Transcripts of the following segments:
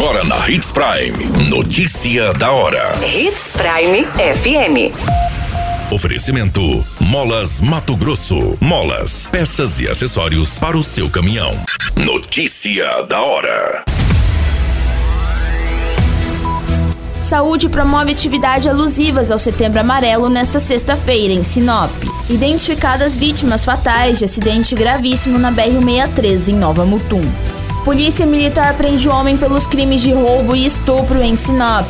Agora na Hits Prime. Notícia da hora. Hits Prime FM. Oferecimento: Molas Mato Grosso. Molas, peças e acessórios para o seu caminhão. Notícia da hora. Saúde promove atividades alusivas ao Setembro Amarelo nesta sexta-feira, em Sinop. Identificadas vítimas fatais de acidente gravíssimo na BR-163, em Nova Mutum. Polícia Militar prende homem pelos crimes de roubo e estupro em Sinop.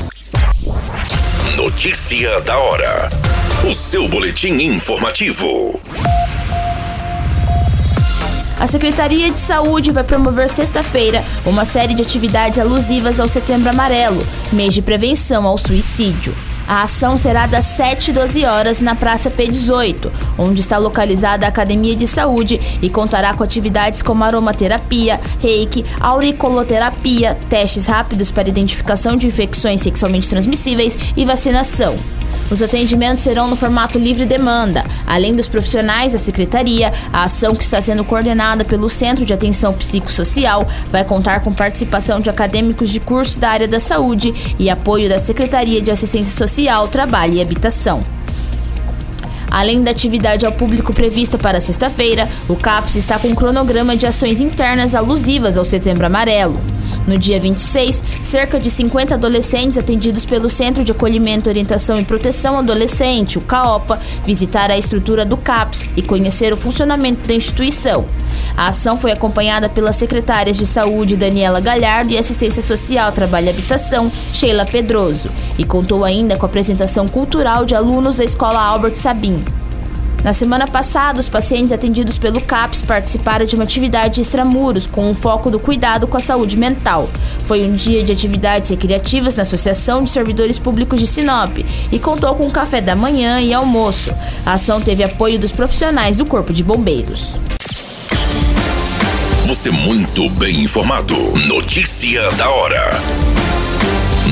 Notícia da hora. O seu boletim informativo. A Secretaria de Saúde vai promover sexta-feira uma série de atividades alusivas ao Setembro Amarelo, mês de prevenção ao suicídio. A ação será das 7 e 12 horas na Praça P18, onde está localizada a Academia de Saúde e contará com atividades como aromaterapia, reiki, auricoloterapia, testes rápidos para identificação de infecções sexualmente transmissíveis e vacinação. Os atendimentos serão no formato livre demanda. Além dos profissionais da secretaria, a ação que está sendo coordenada pelo Centro de Atenção Psicossocial vai contar com participação de acadêmicos de cursos da área da saúde e apoio da Secretaria de Assistência Social, Trabalho e Habitação. Além da atividade ao público prevista para sexta-feira, o CAPS está com um cronograma de ações internas alusivas ao Setembro Amarelo. No dia 26, cerca de 50 adolescentes atendidos pelo Centro de Acolhimento, Orientação e Proteção Adolescente, o CAOPA, visitaram a estrutura do CAPS e conhecer o funcionamento da instituição. A ação foi acompanhada pelas secretárias de Saúde Daniela Galhardo e Assistência Social, Trabalho e Habitação, Sheila Pedroso, e contou ainda com a apresentação cultural de alunos da Escola Albert Sabin. Na semana passada, os pacientes atendidos pelo CAPS participaram de uma atividade extramuros com um foco do cuidado com a saúde mental. Foi um dia de atividades recreativas na Associação de Servidores Públicos de Sinop e contou com café da manhã e almoço. A ação teve apoio dos profissionais do Corpo de Bombeiros. Você muito bem informado. Notícia da hora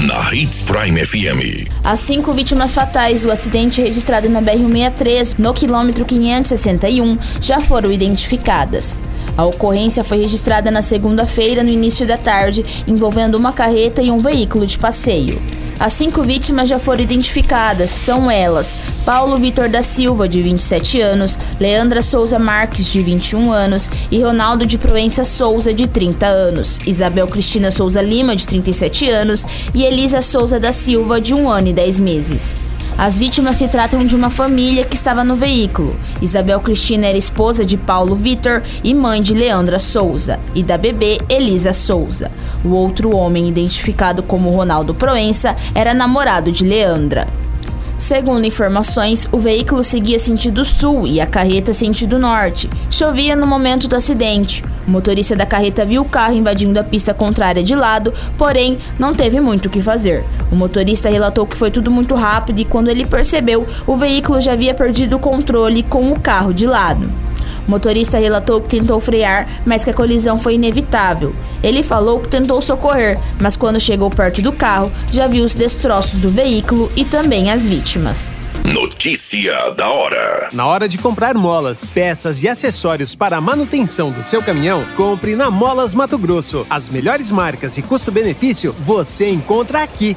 na Hits Prime FM. As cinco vítimas fatais do acidente registrado na BR-163, no quilômetro 561, já foram identificadas. A ocorrência foi registrada na segunda-feira, no início da tarde, envolvendo uma carreta e um veículo de passeio. As cinco vítimas já foram identificadas. São elas: Paulo Vitor da Silva, de 27 anos, Leandra Souza Marques, de 21 anos, e Ronaldo de Proença Souza, de 30 anos, Isabel Cristina Souza Lima, de 37 anos, e Elisa Souza da Silva, de 1 ano e 10 meses. As vítimas se tratam de uma família que estava no veículo. Isabel Cristina era esposa de Paulo Vitor e mãe de Leandra Souza, e da bebê Elisa Souza. O outro homem, identificado como Ronaldo Proença, era namorado de Leandra. Segundo informações, o veículo seguia sentido sul e a carreta sentido norte. Chovia no momento do acidente. O motorista da carreta viu o carro invadindo a pista contrária de lado, porém não teve muito o que fazer. O motorista relatou que foi tudo muito rápido e quando ele percebeu, o veículo já havia perdido o controle com o carro de lado. O motorista relatou que tentou frear, mas que a colisão foi inevitável. Ele falou que tentou socorrer, mas quando chegou perto do carro, já viu os destroços do veículo e também as vítimas. Notícia da hora. Na hora de comprar molas, peças e acessórios para a manutenção do seu caminhão, compre na Molas Mato Grosso. As melhores marcas e custo-benefício você encontra aqui.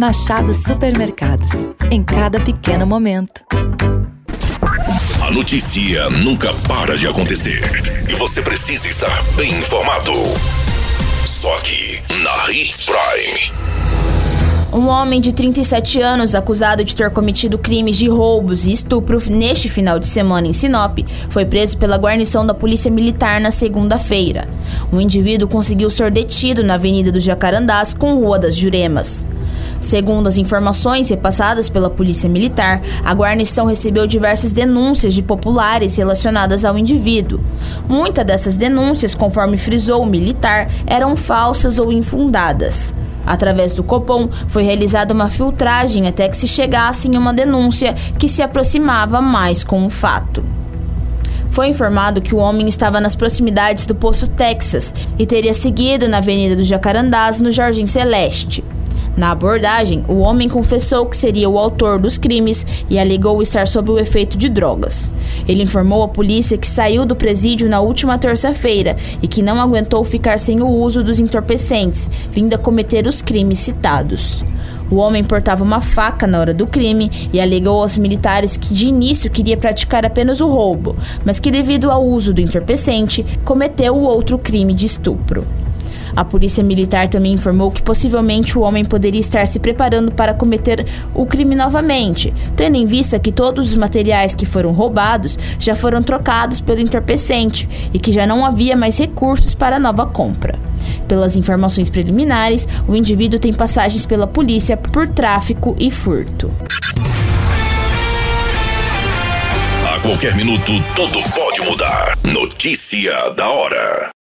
Machado Supermercados. Em cada pequeno momento. A notícia nunca para de acontecer. E você precisa estar bem informado. Só aqui, na Hits Prime. Um homem de 37 anos, acusado de ter cometido crimes de roubos e estupro neste final de semana em Sinop, foi preso pela guarnição da Polícia Militar na segunda-feira. O indivíduo conseguiu ser detido na Avenida dos Jacarandás com Rua das Juremas. Segundo as informações repassadas pela Polícia Militar, a guarnição recebeu diversas denúncias de populares relacionadas ao indivíduo. Muitas dessas denúncias, conforme frisou o militar, eram falsas ou infundadas. Através do Copom, foi realizada uma filtragem até que se chegasse em uma denúncia que se aproximava mais com o fato. Foi informado que o homem estava nas proximidades do Poço Texas e teria seguido na Avenida dos Jacarandás, no Jardim Celeste. Na abordagem, o homem confessou que seria o autor dos crimes e alegou estar sob o efeito de drogas. Ele informou à polícia que saiu do presídio na última terça-feira e que não aguentou ficar sem o uso dos entorpecentes, vindo a cometer os crimes citados. O homem portava uma faca na hora do crime e alegou aos militares que de início queria praticar apenas o roubo, mas que devido ao uso do entorpecente, cometeu o outro crime de estupro. A polícia militar também informou que possivelmente o homem poderia estar se preparando para cometer o crime novamente, tendo em vista que todos os materiais que foram roubados já foram trocados pelo entorpecente e que já não havia mais recursos para nova compra. Pelas informações preliminares, o indivíduo tem passagens pela polícia por tráfico e furto. A qualquer minuto, tudo pode mudar. Notícia da hora.